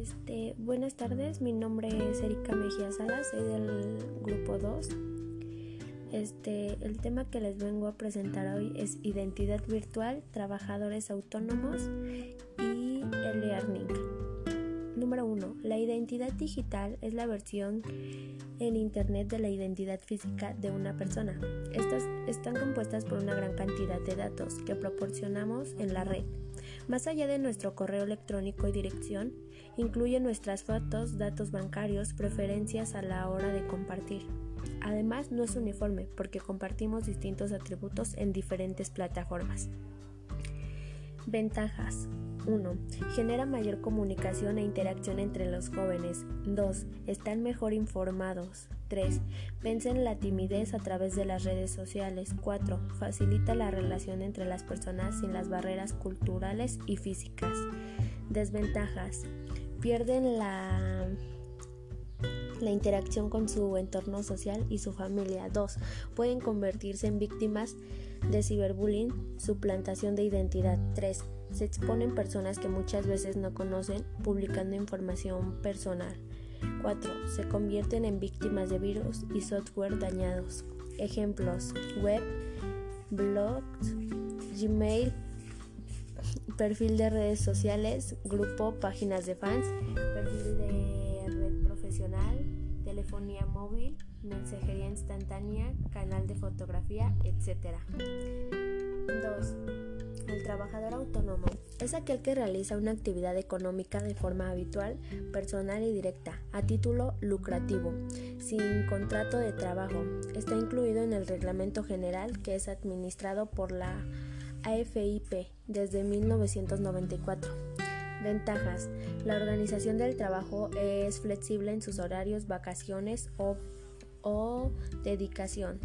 todos, mi nombre es Erika Mejía Salas, soy del grupo 2. Este, el tema que les vengo a presentar hoy es identidad virtual, trabajadores autónomos y el learning. Número 1. La identidad digital es la versión en Internet de la identidad física de una persona. Estas están compuestas por una gran cantidad de datos que proporcionamos en la red. Más allá de nuestro correo electrónico y dirección, incluye nuestras fotos, datos bancarios, preferencias a la hora de compartir. Además, no es uniforme porque compartimos distintos atributos en diferentes plataformas. Ventajas. 1. Genera mayor comunicación e interacción entre los jóvenes. 2. Están mejor informados. 3. Vencen la timidez a través de las redes sociales. 4. Facilita la relación entre las personas sin las barreras culturales y físicas. Desventajas. Pierden la la interacción con su entorno social y su familia. 2. Pueden convertirse en víctimas de ciberbullying, suplantación de identidad. 3. Se exponen personas que muchas veces no conocen publicando información personal. 4. Se convierten en víctimas de virus y software dañados. Ejemplos: web, blogs, Gmail, perfil de redes sociales, grupo, páginas de fans, perfil de red profesional, telefonía móvil, mensajería instantánea, canal de fotografía, etc. 2. El trabajador autónomo es aquel que realiza una actividad económica de forma habitual, personal y directa, a título lucrativo, sin contrato de trabajo. Está incluido en el Reglamento General que es administrado por la AFIP desde 1994. Ventajas. La organización del trabajo es flexible en sus horarios, vacaciones o, o dedicación.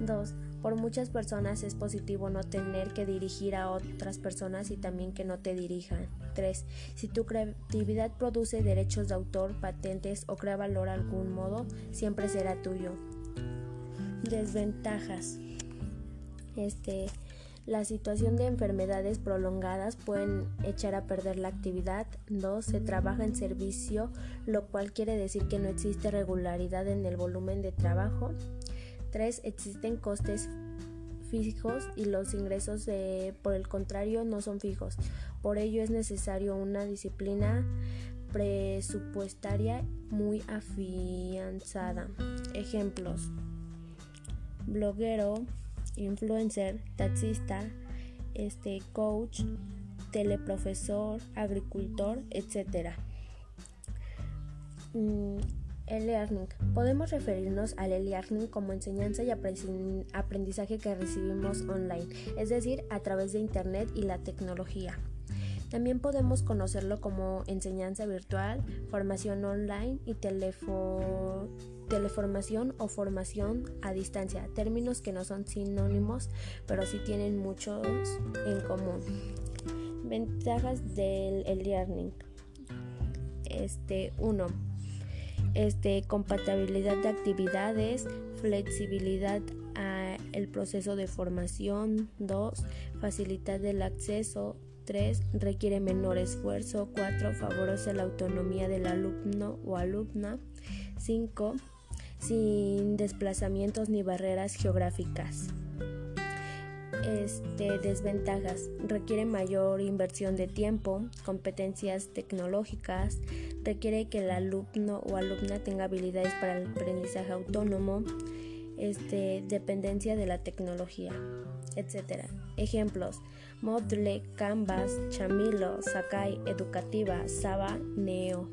2. Por muchas personas es positivo no tener que dirigir a otras personas y también que no te dirijan. 3. Si tu creatividad produce derechos de autor, patentes o crea valor de algún modo, siempre será tuyo. Desventajas. Este, la situación de enfermedades prolongadas pueden echar a perder la actividad. 2. Se trabaja en servicio, lo cual quiere decir que no existe regularidad en el volumen de trabajo. 3. Existen costes fijos y los ingresos por el contrario no son fijos. Por ello es necesario una disciplina presupuestaria muy afianzada. Ejemplos. Bloguero, influencer, taxista, este coach, teleprofesor, agricultor, etc. E-learning. Podemos referirnos al e-learning como enseñanza y aprendizaje que recibimos online, es decir, a través de Internet y la tecnología. También podemos conocerlo como enseñanza virtual, formación online y teleformación o formación a distancia, términos que no son sinónimos, pero sí tienen muchos en común. Ventajas del e-learning. Este 1 este, compatibilidad de actividades, flexibilidad al proceso de formación, 2, facilitar el acceso, 3, requiere menor esfuerzo, 4, favorece la autonomía del alumno o alumna, 5, sin desplazamientos ni barreras geográficas. Este, desventajas. Requiere mayor inversión de tiempo, competencias tecnológicas, requiere que el alumno o alumna tenga habilidades para el aprendizaje autónomo, este, dependencia de la tecnología, etc. Ejemplos: Moodle, Canvas, Chamilo, Sakai, Educativa, Saba, Neo.